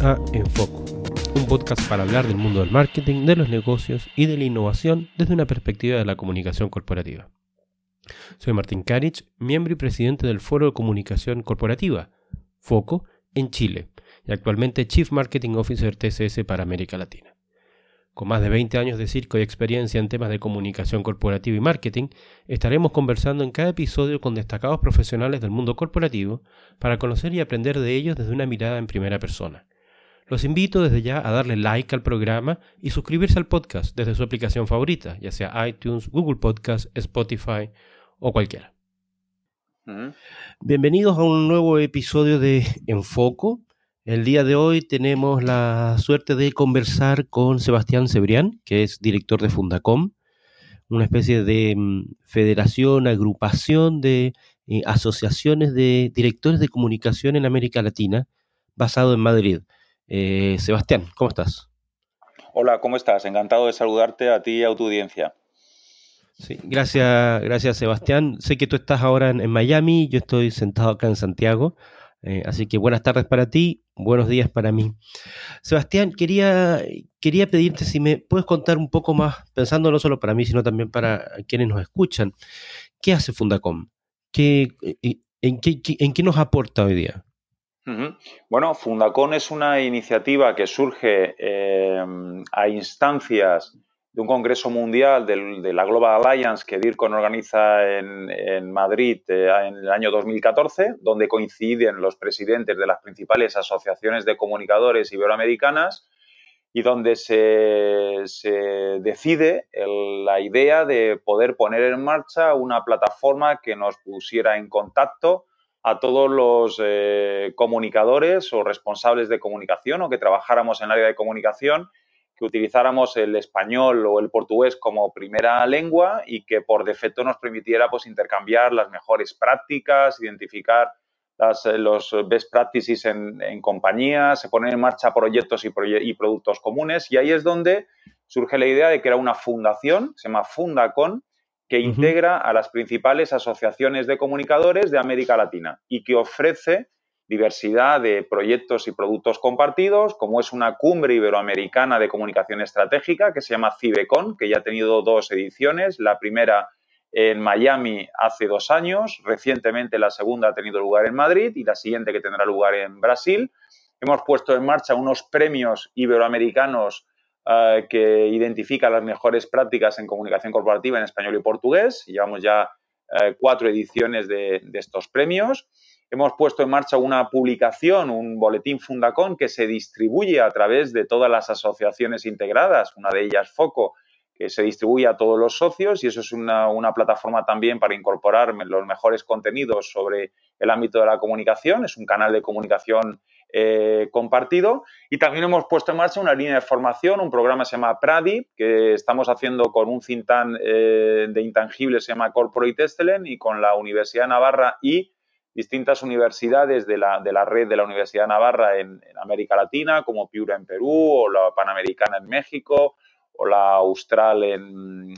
a Enfoco, un podcast para hablar del mundo del marketing, de los negocios y de la innovación desde una perspectiva de la comunicación corporativa. Soy Martín Karich, miembro y presidente del Foro de Comunicación Corporativa, FOCO, en Chile, y actualmente Chief Marketing Officer TCS para América Latina. Con más de 20 años de circo y experiencia en temas de comunicación corporativa y marketing, estaremos conversando en cada episodio con destacados profesionales del mundo corporativo para conocer y aprender de ellos desde una mirada en primera persona. Los invito desde ya a darle like al programa y suscribirse al podcast desde su aplicación favorita, ya sea iTunes, Google Podcast, Spotify o cualquiera. Bienvenidos a un nuevo episodio de Enfoco, el día de hoy tenemos la suerte de conversar con Sebastián Cebrián, que es director de Fundacom, una especie de mm, federación, agrupación de eh, asociaciones de directores de comunicación en América Latina, basado en Madrid. Eh, Sebastián, ¿cómo estás? Hola, ¿cómo estás? Encantado de saludarte a ti y a tu audiencia. Sí, gracias, gracias Sebastián. Sé que tú estás ahora en Miami, yo estoy sentado acá en Santiago. Eh, así que buenas tardes para ti, buenos días para mí. Sebastián, quería, quería pedirte si me puedes contar un poco más, pensando no solo para mí, sino también para quienes nos escuchan, ¿qué hace Fundacom? ¿Qué, en, qué, ¿En qué nos aporta hoy día? Bueno, Fundacom es una iniciativa que surge eh, a instancias de un congreso mundial de la Global Alliance que DIRCON organiza en, Madrid eh, en el año 2014, donde coinciden los presidentes de las principales asociaciones de comunicadores iberoamericanas y donde se, decide la idea de poder poner en marcha una plataforma que nos pusiera en contacto a todos los eh, comunicadores o responsables de comunicación o que trabajáramos en el área de comunicación que utilizáramos el español o el portugués como primera lengua y que por defecto nos permitiera pues, intercambiar las mejores prácticas, identificar las, eh, los best practices en, en compañías, se ponen en marcha proyectos y, y, productos comunes. Y ahí es donde surge la idea de que era una fundación, se llama Fundacon, que integra a las principales asociaciones de comunicadores de América Latina y que ofrece diversidad de proyectos y productos compartidos, como es una cumbre iberoamericana de comunicación estratégica que se llama CIBECON, que ya ha tenido dos ediciones, la primera en Miami hace dos años, recientemente la segunda ha tenido lugar en Madrid y la siguiente que tendrá lugar en Brasil. Hemos puesto en marcha unos premios iberoamericanos eh, que identifican las mejores prácticas en comunicación corporativa en español y portugués. Llevamos ya eh, cuatro ediciones de, estos premios. Hemos puesto en marcha una publicación, un boletín Fundacón que se distribuye a través de todas las asociaciones integradas, una de ellas Foco, que se distribuye a todos los socios. Y eso es una, plataforma también para incorporar los mejores contenidos sobre el ámbito de la comunicación, es un canal de comunicación eh, compartido y también hemos puesto en marcha una línea de formación, un programa que se llama PRADI, que estamos haciendo con un cintan eh, de intangibles, se llama Corporate Excellence y con la Universidad de Navarra y distintas universidades de la, de la red de la Universidad de Navarra en, América Latina, como Piura en Perú, o la Panamericana en México, o la Austral en,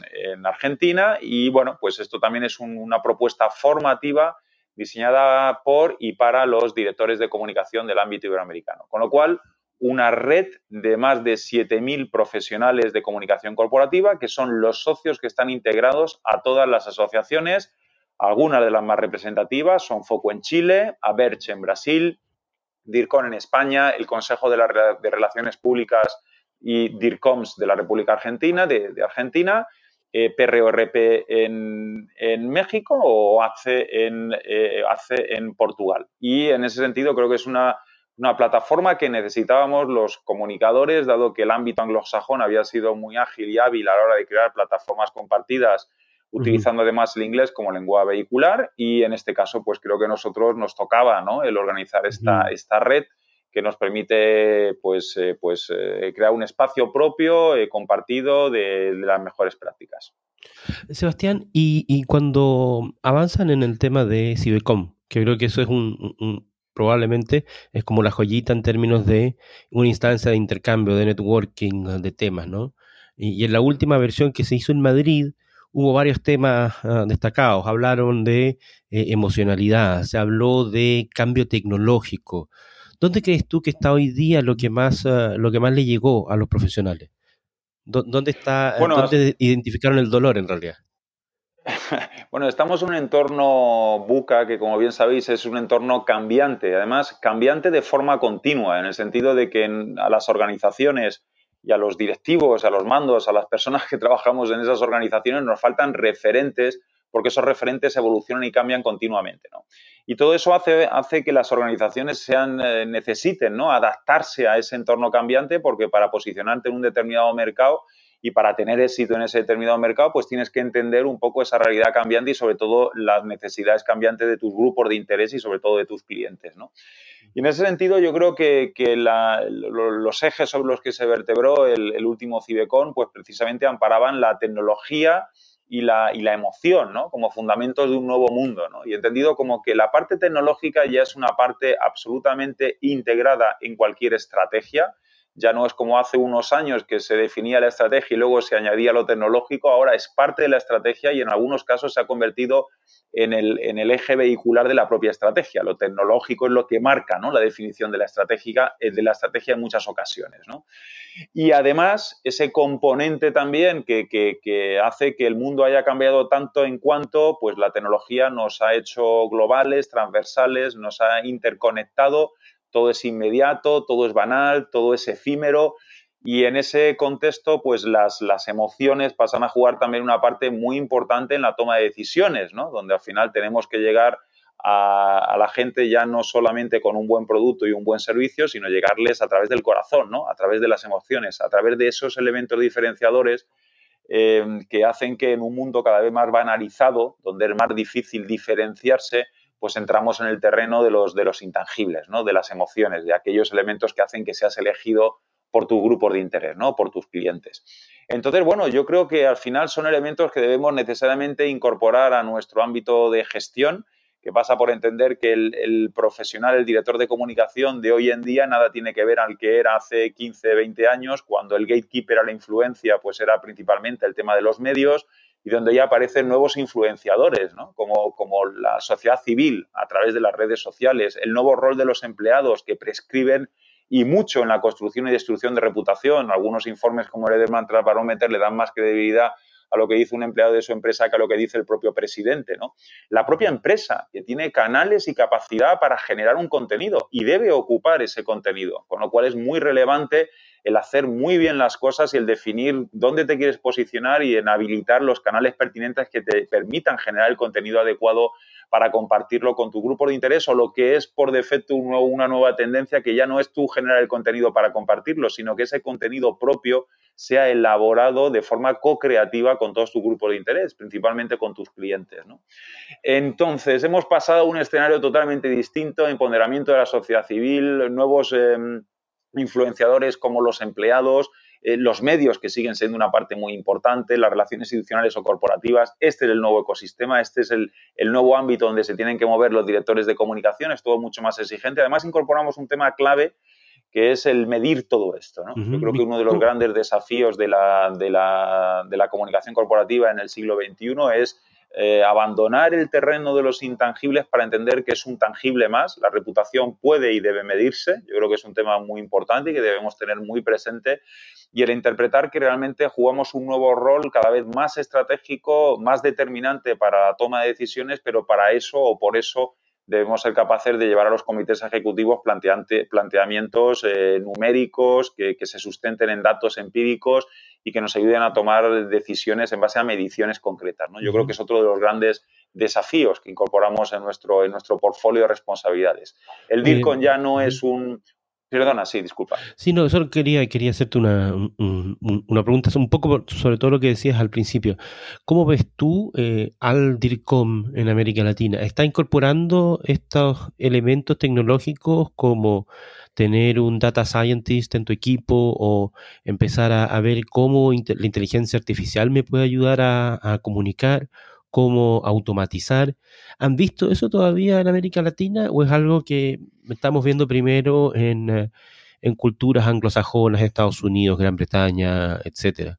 Argentina. Y bueno, pues esto también es una propuesta formativa diseñada por y para los directores de comunicación del ámbito iberoamericano. Con lo cual, una red de más de 7.000 profesionales de comunicación corporativa, que son los socios que están integrados a todas las asociaciones algunas de las más representativas son Foco en Chile, Aberche en Brasil, DIRCON en España, el Consejo de, Relaciones Públicas y DIRCOMS de la República Argentina, de, Argentina, eh, PRORP en, México o ACE en, eh, en Portugal. Y en ese sentido creo que es una, una plataforma que necesitábamos los comunicadores, dado que el ámbito anglosajón había sido muy ágil y hábil a la hora de crear plataformas compartidas utilizando además el inglés como lengua vehicular y en este caso pues creo que nosotros nos tocaba ¿no? el organizar esta, esta red que nos permite pues, eh, pues eh, crear un espacio propio eh, compartido de, las mejores prácticas. Sebastián, y, cuando avanzan en el tema de Cibecom, que creo que eso es un, probablemente es como la joyita en términos de una instancia de intercambio, de networking, de temas, ¿no? y en la última versión que se hizo en Madrid, hubo varios temas ah, destacados. Hablaron de emocionalidad, se habló de cambio tecnológico. ¿Dónde crees tú que está hoy día lo que más, eh, lo que más le llegó a los profesionales? ¿Dónde está, dónde identificaron el dolor en realidad? Bueno, estamos en un entorno buca que, como bien sabéis, es un entorno cambiante. Además, cambiante de forma continua, en el sentido de que a las organizaciones y a los directivos, a los mandos, a las personas que trabajamos en esas organizaciones nos faltan referentes porque esos referentes evolucionan y cambian continuamente. Y todo eso hace, hace que las organizaciones sean, eh, necesiten ¿no? adaptarse a ese entorno cambiante porque para posicionarte en un determinado mercado y para tener éxito en ese determinado mercado, pues tienes que entender un poco esa realidad cambiante y sobre todo las necesidades cambiantes de tus grupos de interés y sobre todo de tus clientes. ¿no? Y en ese sentido yo creo que, los ejes sobre los que se vertebró el, último Cibecon, pues precisamente amparaban la tecnología y la, y la emoción, ¿no? Como fundamentos de un nuevo mundo, ¿no? Y entendido como que la parte tecnológica ya es una parte absolutamente integrada en cualquier estrategia, ya no es como hace unos años que se definía la estrategia y luego se añadía lo tecnológico, ahora es parte de la estrategia y en algunos casos se ha convertido en el, eje vehicular de la propia estrategia. Lo tecnológico es lo que marca ¿no? la definición de la, estratégica, eh, de la estrategia en muchas ocasiones. ¿no? Y además, ese componente también que, que, que, hace que el mundo haya cambiado tanto en cuanto pues, la tecnología nos ha hecho globales, transversales, nos ha interconectado todo es inmediato, todo es banal, todo es efímero y en ese contexto pues las, las emociones pasan a jugar también una parte muy importante en la toma de decisiones, ¿no? donde al final tenemos que llegar a, la gente ya no solamente con un buen producto y un buen servicio, sino llegarles a través del corazón, ¿no? a través de las emociones, a través de esos elementos diferenciadores eh, que hacen que en un mundo cada vez más banalizado, donde es más difícil diferenciarse, pues entramos en el terreno de los, de los intangibles, ¿no? de las emociones, de aquellos elementos que hacen que seas elegido por tu grupo de interés, ¿no? por tus clientes. Entonces, bueno, yo creo que al final son elementos que debemos necesariamente incorporar a nuestro ámbito de gestión, que pasa por entender que el, el, profesional, el director de comunicación de hoy en día nada tiene que ver al que era hace 15, 20 años, cuando el gatekeeper a la influencia pues era principalmente el tema de los medios y donde ya aparecen nuevos influenciadores, ¿no? como, como la sociedad civil a través de las redes sociales, el nuevo rol de los empleados que prescriben y mucho en la construcción y destrucción de reputación. Algunos informes como el Edelman Barometer le dan más credibilidad a lo que dice un empleado de su empresa que a lo que dice el propio presidente. ¿no? La propia empresa, que tiene canales y capacidad para generar un contenido y debe ocupar ese contenido, con lo cual es muy relevante el hacer muy bien las cosas y el definir dónde te quieres posicionar y en habilitar los canales pertinentes que te permitan generar el contenido adecuado para compartirlo con tu grupo de interés o lo que es por defecto una nueva tendencia que ya no es tú generar el contenido para compartirlo, sino que ese contenido propio sea elaborado de forma co-creativa con todos tus grupos de interés, principalmente con tus clientes. Entonces, hemos pasado a un escenario totalmente distinto, empoderamiento de la sociedad civil, nuevos... Em, influenciadores como los empleados, eh, los medios que siguen siendo una parte muy importante, las relaciones institucionales o corporativas. Este es el nuevo ecosistema, este es el, nuevo ámbito donde se tienen que mover los directores de comunicación, es todo mucho más exigente. Además, incorporamos un tema clave que es el medir todo esto. Yo creo que uno de los grandes desafíos de la, de la comunicación corporativa en el siglo XXI es eh, abandonar el terreno de los intangibles para entender que es un tangible más. La reputación puede y debe medirse. Yo creo que es un tema muy importante y que debemos tener muy presente. Y el interpretar que realmente jugamos un nuevo rol cada vez más estratégico, más determinante para la toma de decisiones, pero para eso o por eso debemos ser capaces de llevar a los comités ejecutivos planteamientos eh, numéricos que, se sustenten en datos empíricos y que nos ayuden a tomar decisiones en base a mediciones concretas. ¿no? Yo creo que es otro de los grandes desafíos que incorporamos en nuestro, en nuestro portfolio de responsabilidades. El DIRCON ya no es un, Perdona, sí, disculpa. Sí, no, solo quería, quería hacerte una, una, pregunta un poco sobre todo lo que decías al principio. ¿Cómo ves tú eh, al DIRCOM en América Latina? ¿Está incorporando estos elementos tecnológicos como tener un data scientist en tu equipo o empezar a, ver cómo la inteligencia artificial me puede ayudar a, comunicar, cómo automatizar. ¿Han visto eso todavía en América Latina o es algo que estamos viendo primero en, eh, en culturas anglosajonas, Estados Unidos, Gran Bretaña, etcétera?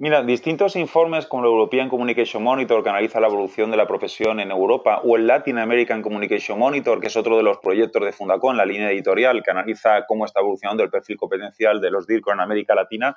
Mira, distintos informes como el European Communication Monitor, que analiza la evolución de la profesión en Europa, o el Latin American Communication Monitor, que es otro de los proyectos de Fundacon, la línea editorial, que analiza cómo está evolucionando el perfil competencial de los DIRCO en América Latina,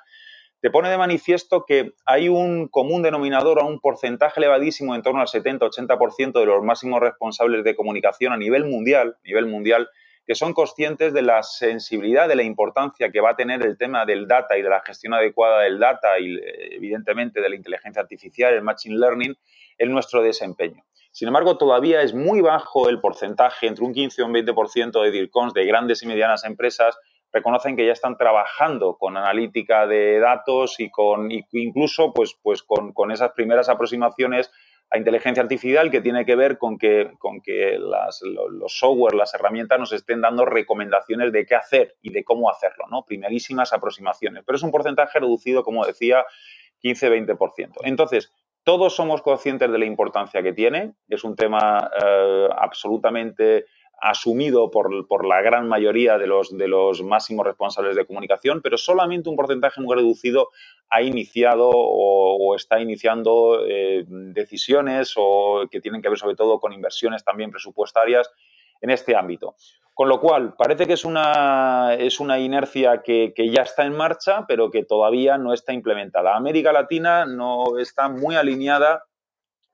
te pone de manifiesto que hay un común denominador a un porcentaje elevadísimo, en torno al 70-80% de los máximos responsables de comunicación a nivel mundial, nivel mundial, que son conscientes de la sensibilidad, de la importancia que va a tener el tema del data y de la gestión adecuada del data y, evidentemente, de la inteligencia artificial, el machine learning, en nuestro desempeño. Sin embargo, todavía es muy bajo el porcentaje, entre un 15 y un 20% de DIRCONs de grandes y medianas empresas reconocen que ya están trabajando con analítica de datos y con incluso pues, pues con, con esas primeras aproximaciones a inteligencia artificial que tiene que ver con que, con que los software, las herramientas nos estén dando recomendaciones de qué hacer y de cómo hacerlo, ¿no? Primerísimas aproximaciones. Pero es un porcentaje reducido, como decía, 15-20%. Entonces, todos somos conscientes de la importancia que tiene. Es un tema eh, absolutamente asumido por, la gran mayoría de los, de los máximos responsables de comunicación, pero solamente un porcentaje muy reducido ha iniciado o, está iniciando eh, decisiones o que tienen que ver sobre todo con inversiones también presupuestarias en este ámbito. Con lo cual, parece que es una, es una inercia que, que, ya está en marcha, pero que todavía no está implementada. América Latina no está muy alineada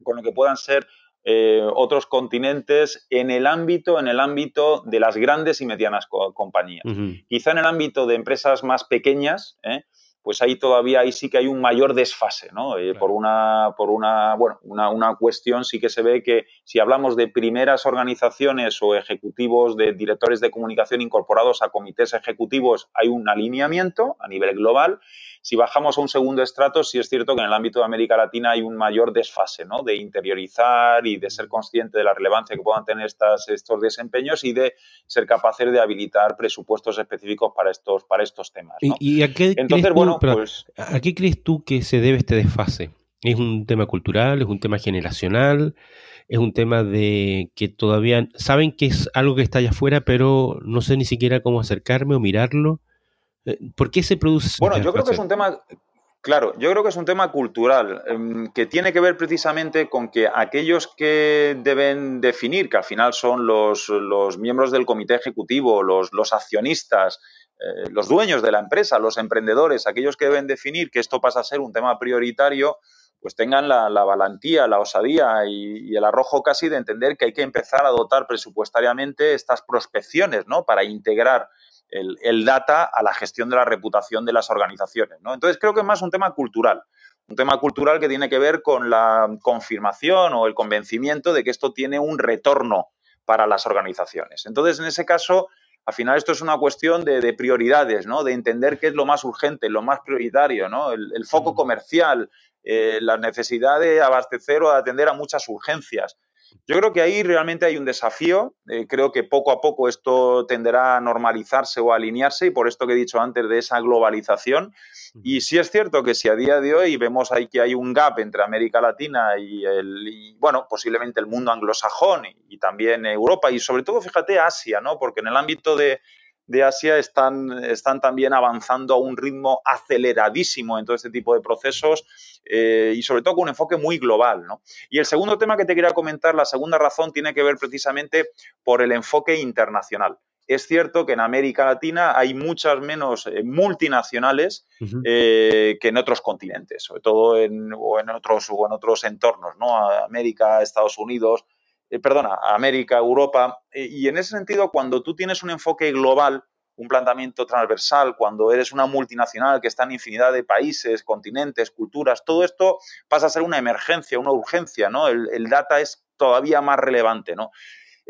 con lo que puedan ser eh, otros continentes en el ámbito, en el ámbito de las grandes y medianas compañías. Quizá en el ámbito de empresas más pequeñas, ¿eh? Pues ahí todavía ahí sí que hay un mayor desfase, ¿no? Eh, por una, por una, bueno, una, una, cuestión sí que se ve que si hablamos de primeras organizaciones o ejecutivos de directores de comunicación incorporados a comités ejecutivos, hay un alineamiento a nivel global si bajamos a un segundo estrato, sí es cierto que en el ámbito de América Latina hay un mayor desfase, ¿no? De interiorizar y de ser consciente de la relevancia que puedan tener estas, estos desempeños y de ser capaces de habilitar presupuestos específicos para estos, para estos temas. ¿Y, a qué Entonces, bueno, pues... ¿A qué crees tú que se debe este desfase? ¿Es un tema cultural? ¿Es un tema generacional? ¿Es un tema de que todavía saben que es algo que está allá afuera, pero no sé ni siquiera cómo acercarme o mirarlo? Eh, ¿Por qué se produce? Bueno, yo creo que es un tema, claro, yo creo que es un tema cultural em, que tiene que ver precisamente con que aquellos que deben definir, que al final son los, miembros del comité ejecutivo, los, accionistas, eh, los dueños de la empresa, los emprendedores, aquellos que deben definir que esto pasa a ser un tema prioritario, pues tengan la, valentía, la osadía y, el arrojo casi de entender que hay que empezar a dotar presupuestariamente estas prospecciones, ¿no? Para integrar el, data a la gestión de la reputación de las organizaciones. ¿no? Entonces creo que es más un tema cultural, un tema cultural que tiene que ver con la confirmación o el convencimiento de que esto tiene un retorno para las organizaciones. Entonces, en ese caso, al final esto es una cuestión de, prioridades, ¿no? De entender qué es lo más urgente, lo más prioritario, ¿no? El, foco comercial, eh, la necesidad de abastecer o de atender a muchas urgencias. Yo creo que ahí realmente hay un desafío. Eh, creo que poco a poco esto tenderá a normalizarse o a alinearse y por esto que he dicho antes de esa globalización. Y sí es cierto que si a día de hoy vemos ahí que hay un gap entre América Latina y, el, bueno, posiblemente el mundo anglosajón y, y, también Europa y sobre todo, fíjate, Asia, ¿no? Porque en el ámbito de, de Asia están, están también avanzando a un ritmo aceleradísimo en todo este tipo de procesos eh, y sobre todo con un enfoque muy global. Y el segundo tema que te quería comentar, la segunda razón, tiene que ver precisamente por el enfoque internacional. Es cierto que en América Latina hay muchas menos eh, multinacionales eh, que en otros continentes, sobre todo en, o en otros, o en otros entornos, ¿no? América, Estados Unidos, eh, perdona, América, Europa. Eh, y en ese sentido, cuando tú tienes un enfoque global, un planteamiento transversal, cuando eres una multinacional que está en infinidad de países, continentes, culturas, todo esto pasa a ser una emergencia, una urgencia, ¿no? El, el data es todavía más relevante, ¿no?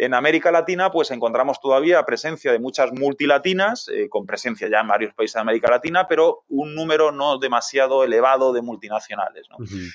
En América Latina, pues encontramos todavía presencia de muchas multilatinas, eh, con presencia ya en varios países de América Latina, pero un número no demasiado elevado de multinacionales.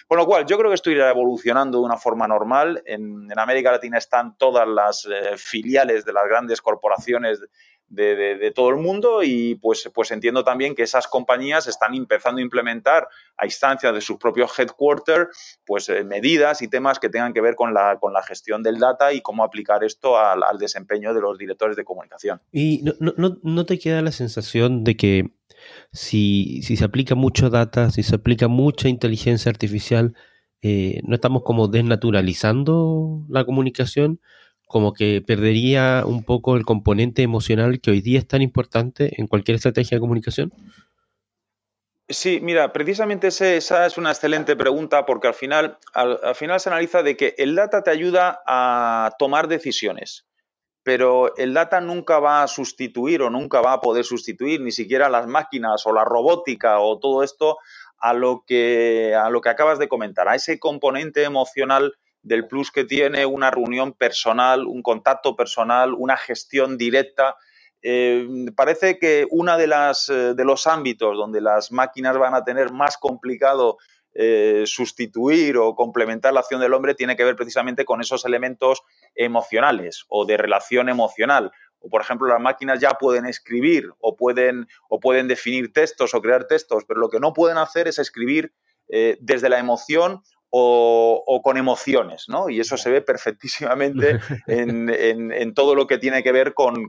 Con lo cual, yo creo que esto irá evolucionando de una forma normal. En, América Latina están todas las eh, filiales de las grandes corporaciones de, todo el mundo y pues, pues entiendo también que esas compañías están empezando a implementar a instancias de sus propios headquarters pues eh, medidas y temas que tengan que ver con la, con la gestión del data y cómo aplicar esto al, desempeño de los directores de comunicación. ¿Y no, te queda la sensación de que si, si, se aplica mucho data, si se aplica mucha inteligencia artificial, eh, no estamos como desnaturalizando la comunicación? Como que perdería un poco el componente emocional que hoy día es tan importante en cualquier estrategia de comunicación? Sí, mira, precisamente esa es una excelente pregunta porque al final, al, final se analiza de que el data te ayuda a tomar decisiones, pero el data nunca va a sustituir o nunca va a poder sustituir ni siquiera las máquinas o la robótica o todo esto a lo que, a lo que acabas de comentar, a ese componente emocional del plus que tiene una reunión personal, un contacto personal, una gestión directa. Eh, parece que uno de, las, eh, de los ámbitos donde las máquinas van a tener más complicado eh, sustituir o complementar la acción del hombre tiene que ver precisamente con esos elementos emocionales o de relación emocional. O, por ejemplo, las máquinas ya pueden escribir o pueden, o pueden definir textos o crear textos, pero lo que no pueden hacer es escribir desde la emoción o, con emociones, ¿no? Y eso se ve perfectísimamente en, todo lo que tiene que ver con,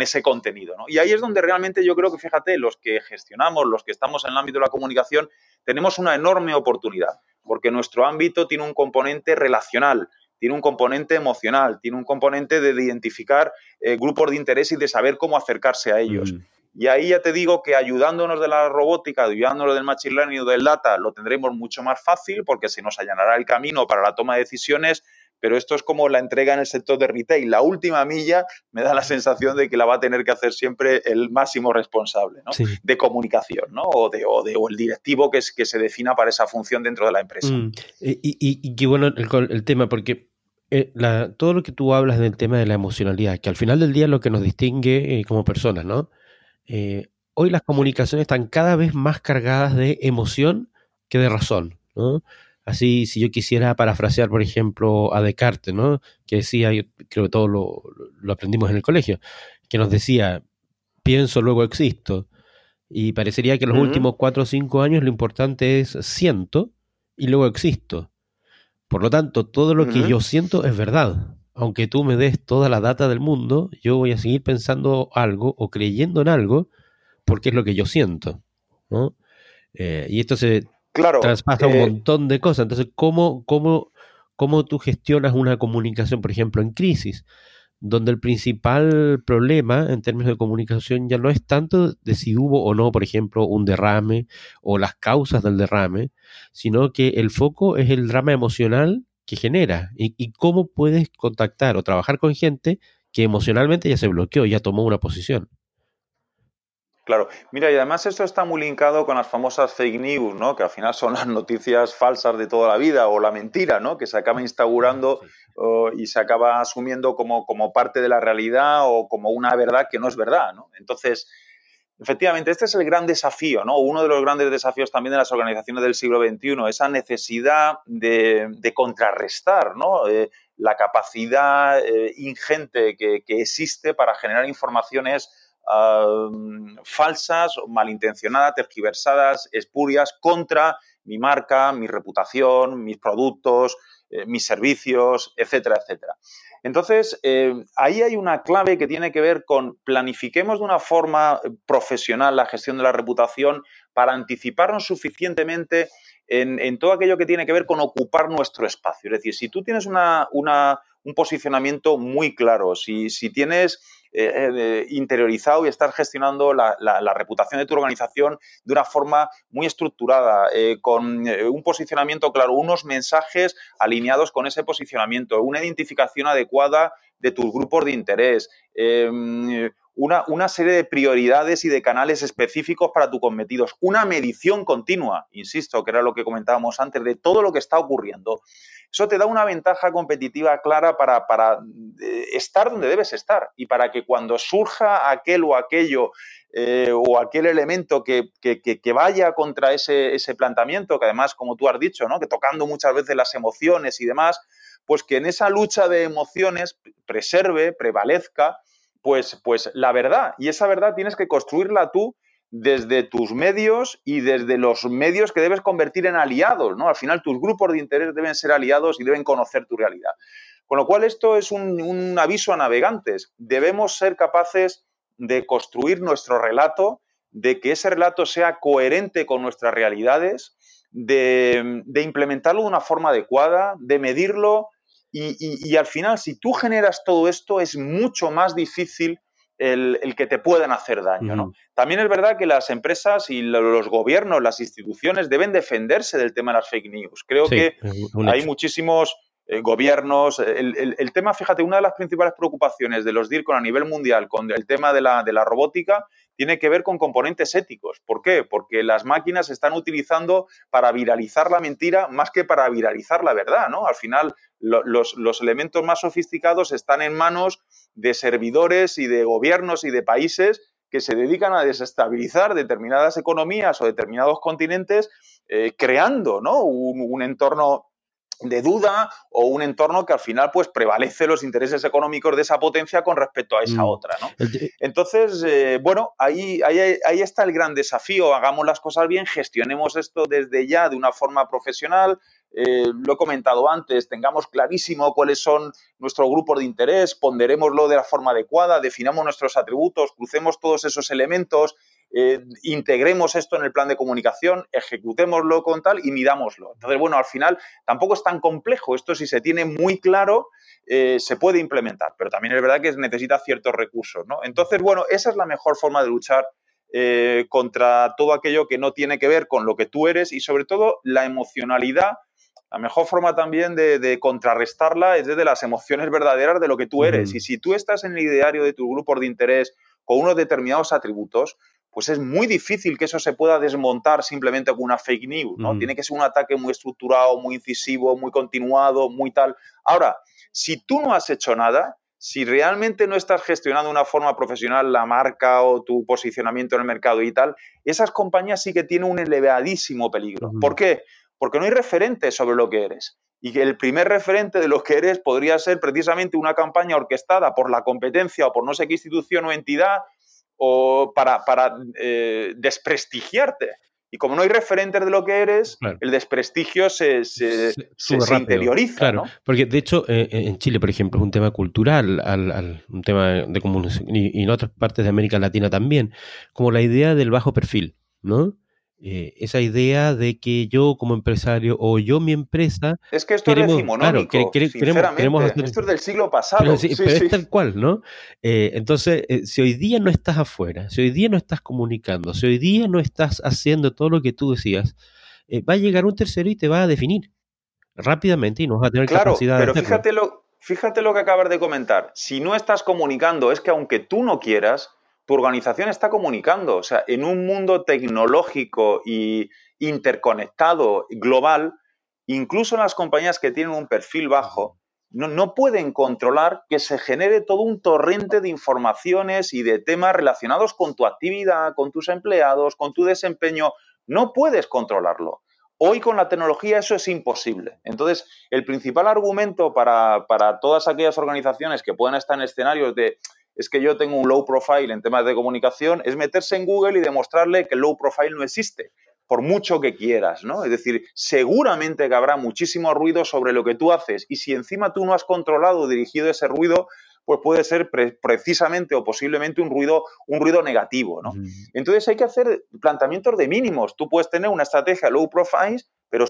ese contenido, ¿no? Y ahí es donde realmente yo creo que, fíjate, los que gestionamos, los que estamos en el ámbito de la comunicación, tenemos una enorme oportunidad, porque nuestro ámbito tiene un componente relacional, tiene un componente emocional, tiene un componente de identificar eh, grupos de interés y de saber cómo acercarse a ellos. Mm. Y ahí ya te digo que ayudándonos de la robótica, ayudándonos del machine learning o del data, lo tendremos mucho más fácil porque se nos allanará el camino para la toma de decisiones, pero esto es como la entrega en el sector de retail. La última milla me da la sensación de que la va a tener que hacer siempre el máximo responsable de comunicación ¿no? o, de, o, de, o, el directivo que, es, que se defina para esa función dentro de la empresa. Mm. Y, qué bueno el, tema, porque eh, todo lo que tú hablas del tema de la emocionalidad, que al final del día es lo que nos distingue eh, como personas, ¿no? Eh, hoy las comunicaciones están cada vez más cargadas de emoción que de razón. Así, si yo quisiera parafrasear, por ejemplo, a Descartes, ¿no? que decía, yo creo que todo lo, aprendimos en el colegio, que nos decía, pienso, luego existo. Y parecería que en los últimos cuatro o cinco años lo importante es siento y luego existo. Por lo tanto, todo lo que yo siento es verdad aunque tú me des toda la data del mundo, yo voy a seguir pensando algo o creyendo en algo porque es lo que yo siento. ¿no? Eh, y esto se traspasa un eh, montón de cosas. Entonces, ¿cómo, cómo, ¿cómo tú gestionas una comunicación, por ejemplo, en crisis? Donde el principal problema en términos de comunicación ya no es tanto de si hubo o no, por ejemplo, un derrame o las causas del derrame, sino que el foco es el drama emocional que genera y, cómo puedes contactar o trabajar con gente que emocionalmente ya se bloqueó, ya tomó una posición. Claro, mira, y además esto está muy linkado con las famosas fake news, ¿no? Que al final son las noticias falsas de toda la vida o la mentira, ¿no? Que se acaba instaurando y se acaba asumiendo como, como parte de la realidad o como una verdad que no es verdad, ¿no? Entonces, Efectivamente, este es el gran desafío, ¿no? Uno de los grandes desafíos también de las organizaciones del siglo XXI, esa necesidad de, contrarrestar ¿no? Eh, la capacidad eh, ingente que, existe para generar informaciones uh, falsas, malintencionadas, tergiversadas, espurias contra mi marca, mi reputación, mis productos, eh, mis servicios, etcétera, etcétera. Entonces, eh, ahí hay una clave que tiene que ver con planifiquemos de una forma profesional la gestión de la reputación para anticiparnos suficientemente en, todo aquello que tiene que ver con ocupar nuestro espacio. Es decir, si tú tienes un posicionamiento muy claro, si, tienes eh, eh, interiorizado y estás gestionando la, reputación de tu organización de una forma muy estructurada, con un posicionamiento claro, unos mensajes alineados con ese posicionamiento, una identificación adecuada de tus grupos de interés, em, una, serie de prioridades y de canales específicos para tus cometidos, una medición continua, insisto, que era lo que comentábamos antes, de todo lo que está ocurriendo. Eso te da una ventaja competitiva clara para, para eh, estar donde debes estar y para que cuando surja aquel o aquello eh, o aquel elemento que, vaya contra ese, ese, planteamiento, que además, como tú has dicho, ¿no? que tocando muchas veces las emociones y demás, pues que en esa lucha de emociones preserve, prevalezca pues, pues la verdad. Y esa verdad tienes que construirla tú desde tus medios y desde los medios que debes convertir en aliados, ¿no? Al final tus grupos de interés deben ser aliados y deben conocer tu realidad. Con lo cual esto es un, un aviso a navegantes. Debemos ser capaces de construir nuestro relato, de que ese relato sea coherente con nuestras realidades, de, implementarlo de una forma adecuada, de medirlo y, al final, si tú generas todo esto, es mucho más difícil el, que te puedan hacer daño. También es verdad que las empresas y los gobiernos, las instituciones deben defenderse del tema de las fake news. Creo que hay muchísimos eh, gobiernos. El, tema, fíjate, una de las principales preocupaciones de los DIRCON a nivel mundial con el tema de la, de la robótica tiene que ver con componentes éticos. ¿Por qué? Porque las máquinas se están utilizando para viralizar la mentira más que para viralizar la verdad, ¿no? Al final, los, elementos más sofisticados están en manos de servidores y de gobiernos y de países que se dedican a desestabilizar determinadas economías o determinados continentes, eh, creando ¿no? un entorno de duda o un entorno que al final pues prevalece los intereses económicos de esa potencia con respecto a esa mm. otra. ¿no? Entonces, eh, bueno, ahí, ahí, ahí, está el gran desafío. Hagamos las cosas bien, gestionemos esto desde ya de una forma profesional. Eh, lo he comentado antes, tengamos clarísimo cuáles son nuestros grupos de interés, ponderémoslo de la forma adecuada, definamos nuestros atributos, crucemos todos esos elementos eh, integremos esto en el plan de comunicación, ejecutémoslo con tal y midámoslo. Entonces, bueno, al final tampoco es tan complejo. Esto si se tiene muy claro, eh, se puede implementar, pero también es verdad que necesita ciertos recursos, ¿no? Entonces, bueno, esa es la mejor forma de luchar eh, contra todo aquello que no tiene que ver con lo que tú eres y sobre todo la emocionalidad. La mejor forma también de, contrarrestarla es desde las emociones verdaderas de lo que tú eres. Y si tú estás en el ideario de tu grupo de interés con unos determinados atributos, pues es muy difícil que eso se pueda desmontar simplemente con una fake news, ¿no? Mm. Tiene que ser un ataque muy estructurado, muy incisivo, muy continuado, muy tal. Ahora, si tú no has hecho nada, si realmente no estás gestionando de una forma profesional la marca o tu posicionamiento en el mercado y tal, esas compañías sí que tienen un elevadísimo peligro. ¿Por qué? Porque no hay referente sobre lo que eres. Y que el primer referente de lo que eres podría ser precisamente una campaña orquestada por la competencia o por no sé qué institución o entidad o para, para eh, desprestigiarte. Y como no hay referentes de lo que eres, el desprestigio se, se, interioriza. Claro, porque de hecho eh, en Chile, por ejemplo, es un tema cultural, al, un tema de comunicación, y, y, en otras partes de América Latina también, como la idea del bajo perfil, ¿no? Eh, esa idea de que yo como empresario o yo mi empresa... Es que esto es decimonónico, claro, queremos, esto es del siglo pasado. Pero, sí, pero es tal cual, ¿no? Eh, entonces, eh, si hoy día no estás afuera, si hoy día no estás comunicando, si hoy día no estás haciendo todo lo que tú decías, va a llegar un tercero y te va a definir rápidamente y no vas a tener claro, capacidad pero fíjate lo, fíjate lo que acabas de comentar. Si no estás comunicando, es que aunque tú no quieras, tu organización está comunicando. O sea, en un mundo tecnológico y interconectado, global, incluso las compañías que tienen un perfil bajo, no, pueden controlar que se genere todo un torrente de informaciones y de temas relacionados con tu actividad, con tus empleados, con tu desempeño. No puedes controlarlo. Hoy con la tecnología eso es imposible. Entonces, el principal argumento para, para todas aquellas organizaciones que puedan estar en escenarios de es que yo tengo un low profile en temas de comunicación, es meterse en Google y demostrarle que el low profile no existe, por mucho que quieras, ¿no? Es decir, seguramente que habrá muchísimo ruido sobre lo que tú haces y si encima tú no has controlado o dirigido ese ruido, pues puede ser precisamente o posiblemente un ruido, un ruido negativo, ¿no? Entonces hay que hacer planteamientos de mínimos. Tú puedes tener una estrategia low profile, pero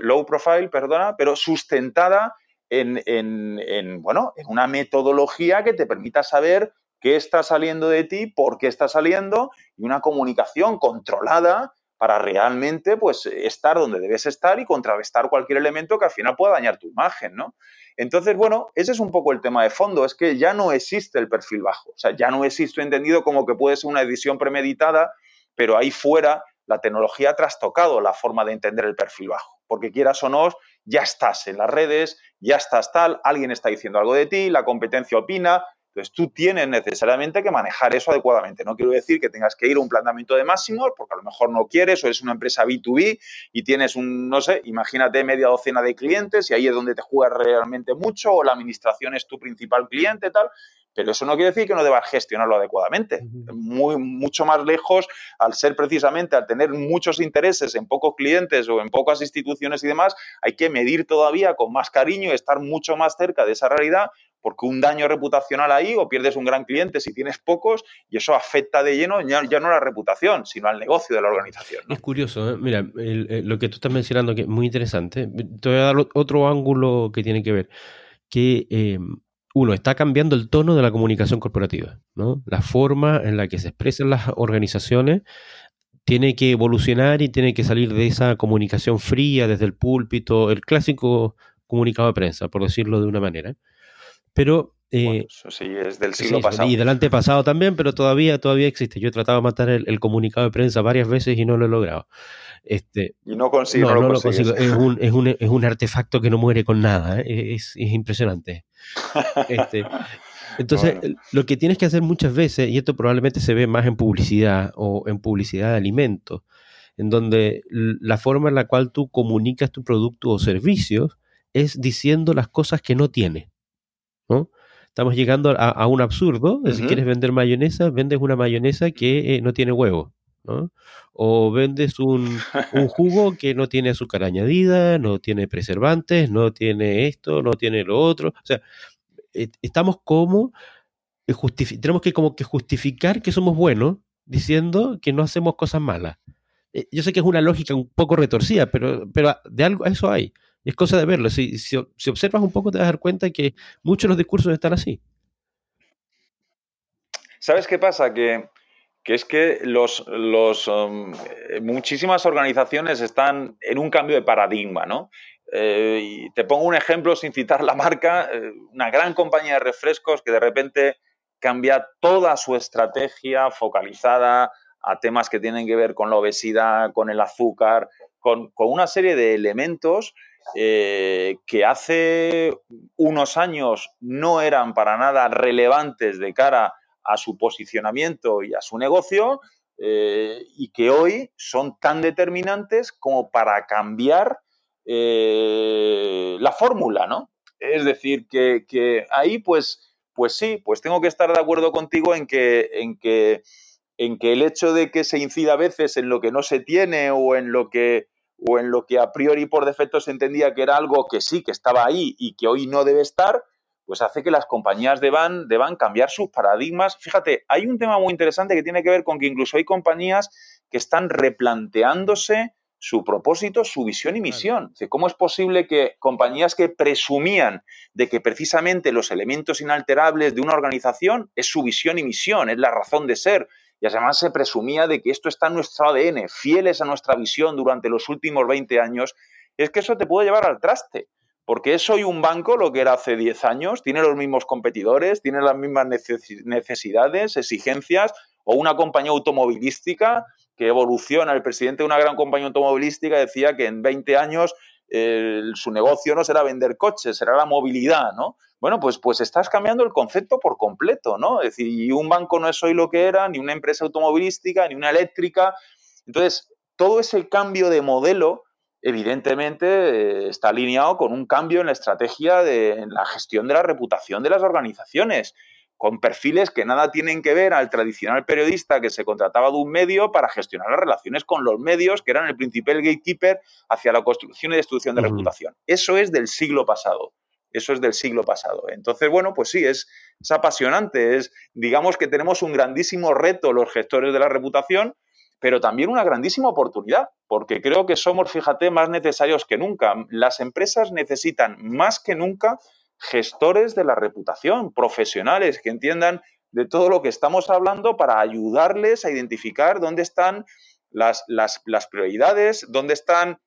low profile, perdona, pero sustentada en, bueno, en una metodología que te permita saber qué está saliendo de ti, por qué está saliendo y una comunicación controlada para realmente pues, estar donde debes estar y contrarrestar cualquier elemento que al final pueda dañar tu imagen, ¿no? Entonces, bueno, ese es un poco el tema de fondo, es que ya no existe el perfil bajo, o sea, ya no existe entendido como que puede ser una edición premeditada, pero ahí fuera la tecnología ha trastocado la forma de entender el perfil bajo, porque quieras o no, ya estás en las redes, ya estás tal, alguien está diciendo algo de ti, la competencia opina, entonces tú tienes necesariamente que manejar eso adecuadamente. No quiero decir que tengas que ir a un planteamiento de máximos, porque a lo mejor no quieres o es una empresa B2B y tienes un, no sé, imagínate media docena de clientes y ahí es donde te juegas realmente mucho o la administración es tu principal cliente, tal. pero eso no quiere decir que no debas gestionarlo adecuadamente. Muy, mucho más lejos, al ser precisamente, al tener muchos intereses en pocos clientes o en pocas instituciones y demás, hay que medir todavía con más cariño y estar mucho más cerca de esa realidad porque un daño reputacional ahí o pierdes un gran cliente si tienes pocos y eso afecta de lleno ya, no a la reputación, sino al negocio de la organización. Es curioso, ¿eh? mira, lo que tú estás mencionando que es muy interesante, te voy a dar otro ángulo que tiene que ver, que eh, uno, está cambiando el tono de la comunicación corporativa, ¿no? La forma en la que se expresan las organizaciones tiene que evolucionar y tiene que salir de esa comunicación fría desde el púlpito, el clásico comunicado de prensa, por decirlo de una manera. Pero eh, eso sí, es del siglo pasado. Y del antepasado también, pero todavía, todavía existe. Yo he tratado de matar el, comunicado de prensa varias veces y no lo he logrado. Este, y no consigo. No, lo, consigo. Es un, es, un, es un, artefacto que no muere con nada. ¿eh? Es, es, impresionante. Este, entonces, lo que tienes que hacer muchas veces, y esto probablemente se ve más en publicidad o en publicidad de alimentos, en donde la forma en la cual tú comunicas tu producto o servicios es diciendo las cosas que no tiene. ¿No? Estamos llegando a, un absurdo. Si quieres vender mayonesa, vendes una mayonesa que eh, no tiene huevo. ¿no? O vendes un, jugo que no tiene azúcar añadida, no tiene preservantes, no tiene esto, no tiene lo otro. O sea, eh, estamos como, eh, tenemos que como que justificar que somos buenos diciendo que no hacemos cosas malas. Yo sé que es una lógica un poco retorcida, pero, pero de algo eso hay es cosa de verlo. Si, si, observas un poco te vas a dar cuenta que muchos de los discursos están así. ¿Sabes qué pasa? Que, es que los, los um, muchísimas organizaciones están en un cambio de paradigma, ¿no? Eh, y te pongo un ejemplo sin citar la marca, eh, una gran compañía de refrescos que de repente cambia toda su estrategia focalizada a temas que tienen que ver con la obesidad, con el azúcar, con, con una serie de elementos eh, que hace unos años no eran para nada relevantes de cara a su posicionamiento y a su negocio eh, y que hoy son tan determinantes como para cambiar eh, la fórmula, ¿no? Es decir, que, ahí pues, pues sí, pues tengo que estar de acuerdo contigo en que, en que en que el hecho de que se incida a veces en lo que no se tiene o en lo que o en lo que a priori por defecto se entendía que era algo que sí, que estaba ahí y que hoy no debe estar, pues hace que las compañías deban, deban cambiar sus paradigmas. Fíjate, hay un tema muy interesante que tiene que ver con que incluso hay compañías que están replanteándose su propósito, su visión y misión. ¿Cómo es posible que compañías que presumían de que precisamente los elementos inalterables de una organización es su visión y misión, es la razón de ser, y además se presumía de que esto está en nuestro ADN, fieles a nuestra visión durante los últimos 20 años, es que eso te puede llevar al traste. Porque es hoy un banco lo que era hace 10 años, tiene los mismos competidores, tiene las mismas necesidades, exigencias, o una compañía automovilística que evoluciona. El presidente de una gran compañía automovilística decía que en 20 años su negocio no será vender coches, será la movilidad, ¿no? Bueno, pues, pues estás cambiando el concepto por completo, ¿no? Es decir, y un banco no es hoy lo que era, ni una empresa automovilística, ni una eléctrica. Entonces, todo ese cambio de modelo, evidentemente, eh, está alineado con un cambio en la estrategia de en la gestión de la reputación de las organizaciones con perfiles que nada tienen que ver al tradicional periodista que se contrataba de un medio para gestionar las relaciones con los medios, que eran el principal gatekeeper hacia la construcción y destrucción de reputación. Eso es del siglo pasado. Eso es del siglo pasado. Entonces, bueno, pues sí, es, es apasionante. Es, digamos que tenemos un grandísimo reto los gestores de la reputación, pero también una grandísima oportunidad, porque creo que somos, fíjate, más necesarios que nunca. Las empresas necesitan más que nunca gestores de la reputación, profesionales que entiendan de todo lo que estamos hablando para ayudarles a identificar dónde están las, las, las prioridades, dónde están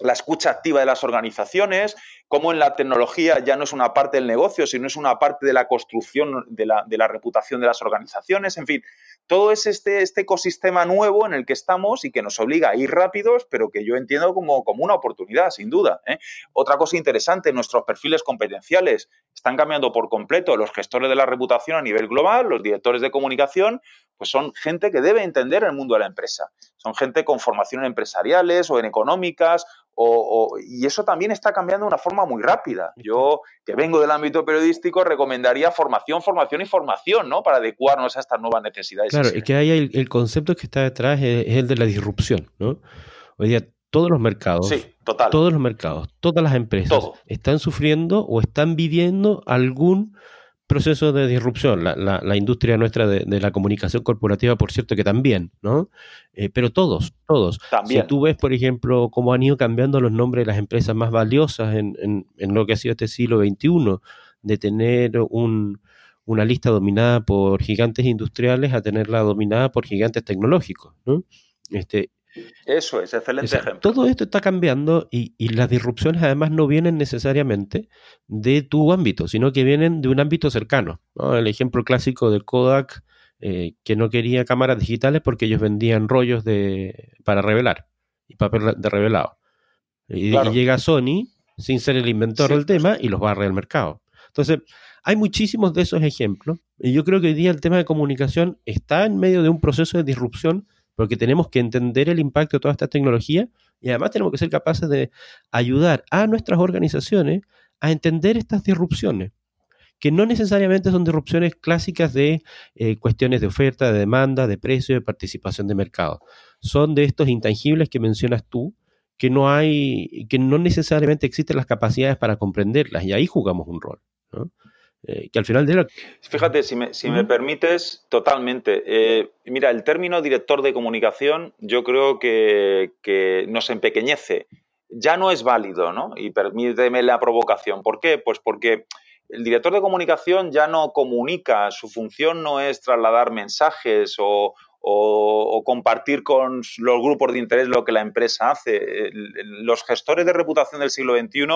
la escucha activa de las organizaciones, cómo en la tecnología ya no es una parte del negocio, sino es una parte de la construcción de la, reputación de las organizaciones. En fin, todo es este, este, ecosistema nuevo en el que estamos y que nos obliga a ir rápidos, pero que yo entiendo como, como una oportunidad, sin duda. ¿eh? Otra cosa interesante, nuestros perfiles competenciales están cambiando por completo. Los gestores de la reputación a nivel global, los directores de comunicación, pues son gente que debe entender el mundo de la empresa. son gente con formación empresariales o en económicas, y eso también está cambiando de una forma muy rápida. Yo, que vengo del ámbito periodístico, recomendaría formación, formación y formación, ¿no? Para adecuarnos a estas nuevas necesidades. Claro, y que hay el, concepto que está detrás es, el de la disrupción, ¿no? Hoy día todos los mercados, todos los mercados, todas las empresas están sufriendo o están viviendo algún proceso de disrupción. La, industria nuestra de, la comunicación corporativa, por cierto, que también, ¿no? Eh, pero todos, todos. Si tú ves, por ejemplo, cómo han ido cambiando los nombres de las empresas más valiosas en, en, lo que ha sido este siglo XXI, de tener una lista dominada por gigantes industriales a tenerla dominada por gigantes tecnológicos, ¿no? Este, eso es, excelente ejemplo. Todo esto está cambiando y, las disrupciones además no vienen necesariamente de tu ámbito, sino que vienen de un ámbito cercano. El ejemplo clásico de Kodak, eh, que no quería cámaras digitales porque ellos vendían rollos de, para revelar y papel de revelado. Y, llega Sony sin ser el inventor del tema y los barre al mercado. Entonces, hay muchísimos de esos ejemplos y yo creo que hoy día el tema de comunicación está en medio de un proceso de disrupción porque tenemos que entender el impacto de toda esta tecnología y además tenemos que ser capaces de ayudar a nuestras organizaciones a entender estas disrupciones, que no necesariamente son disrupciones clásicas de eh, cuestiones de oferta, de demanda, de precio, de participación de mercado. Son de estos intangibles que mencionas tú, que no hay, que no necesariamente existen las capacidades para comprenderlas, y ahí jugamos un rol. Eh, que al final de Fíjate, si me, si me permites, totalmente. Eh, mira, el término director de comunicación yo creo que, que, nos empequeñece. Ya no es válido, ¿no? Y permíteme la provocación. ¿Por qué? Pues porque el director de comunicación ya no comunica, su función no es trasladar mensajes o, o, compartir con los grupos de interés lo que la empresa hace. Los gestores de reputación del siglo XXI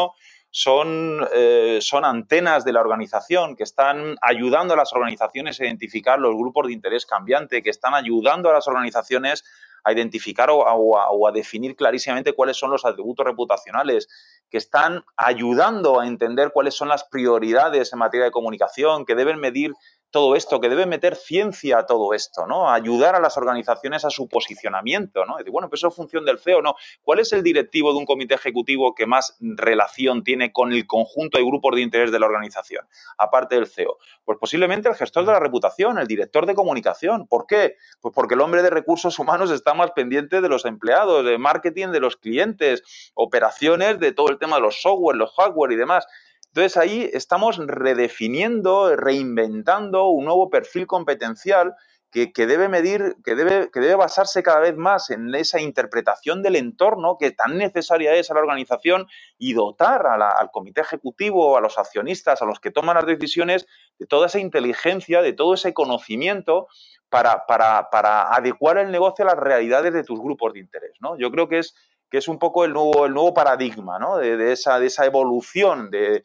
son, eh, son antenas de la organización que están ayudando a las organizaciones a identificar los grupos de interés cambiante, que están ayudando a las organizaciones a identificar o a, definir clarísimamente cuáles son los atributos reputacionales, que están ayudando a entender cuáles son las prioridades en materia de comunicación, que deben medir todo esto, que debe meter ciencia a todo esto, ¿no? Ayudar a las organizaciones a su posicionamiento, ¿no? bueno, pues eso es función del CEO, ¿no? ¿Cuál es el directivo de un comité ejecutivo que más relación tiene con el conjunto de grupos de interés de la organización, aparte del CEO? Pues posiblemente el gestor de la reputación, el director de comunicación. ¿Por qué? Pues porque el hombre de recursos humanos está más pendiente de los empleados, de marketing de los clientes, operaciones de todo el tema de los software, los hardware y demás. Entonces ahí estamos redefiniendo, reinventando un nuevo perfil competencial que, debe medir, que debe, que debe basarse cada vez más en esa interpretación del entorno que tan necesaria es a la organización y dotar al comité ejecutivo, a los accionistas, a los que toman las decisiones, de toda esa inteligencia, de todo ese conocimiento para, para, para adecuar el negocio a las realidades de tus grupos de interés. ¿no? Yo creo que es que es un poco el nuevo, el nuevo paradigma ¿no? de, esa, de esa evolución de,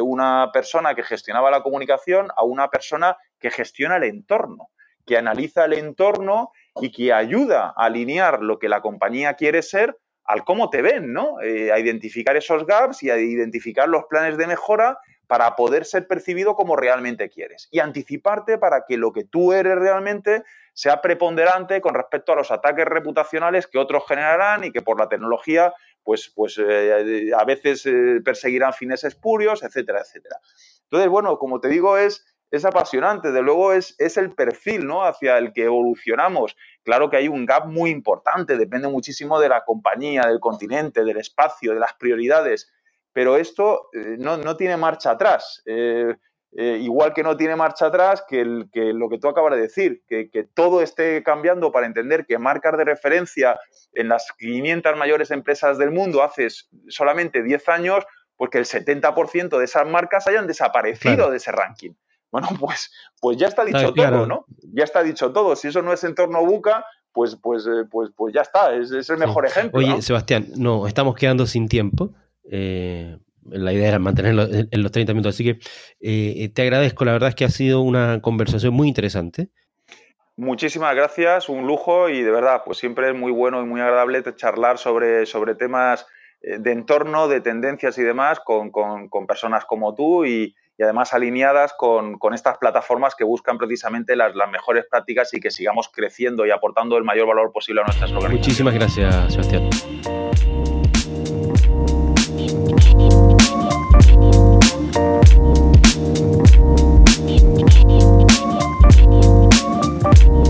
una persona que gestionaba la comunicación a una persona que gestiona el entorno, que analiza el entorno y que ayuda a alinear lo que la compañía quiere ser al cómo te ven, ¿no? Eh, a identificar esos gaps y a identificar los planes de mejora para poder ser percibido como realmente quieres y anticiparte para que lo que tú eres realmente sea preponderante con respecto a los ataques reputacionales que otros generarán y que por la tecnología pues, pues eh, a veces eh, perseguirán fines espurios, etcétera, etcétera. Entonces, bueno, como te digo, es, es apasionante, de luego es, es el perfil ¿no? hacia el que evolucionamos. Claro que hay un gap muy importante, depende muchísimo de la compañía, del continente, del espacio, de las prioridades pero esto eh, no, tiene marcha atrás. Eh, eh, igual que no tiene marcha atrás que, lo que tú acabas de decir, que, todo esté cambiando para entender que marcas de referencia en las 500 mayores empresas del mundo hace solamente 10 años, pues que el 70% de esas marcas hayan desaparecido de ese ranking. Bueno, pues, pues ya está dicho todo, ¿no? Ya está dicho todo. Si eso no es entorno buca, pues, pues, pues, pues ya está, es, el mejor ejemplo. Oye, Sebastián, no, estamos quedando sin tiempo. Eh, la idea era mantenerlo en los 30 minutos, así que eh, te agradezco, la verdad es que ha sido una conversación muy interesante. Muchísimas gracias, un lujo y de verdad, pues siempre es muy bueno y muy agradable charlar sobre, sobre temas eh, de entorno, de tendencias y demás con, con, personas como tú y, y además alineadas con, estas plataformas que buscan precisamente las, las, mejores prácticas y que sigamos creciendo y aportando el mayor valor posible a nuestras organizaciones. Muchísimas gracias, Sebastián. Thank you.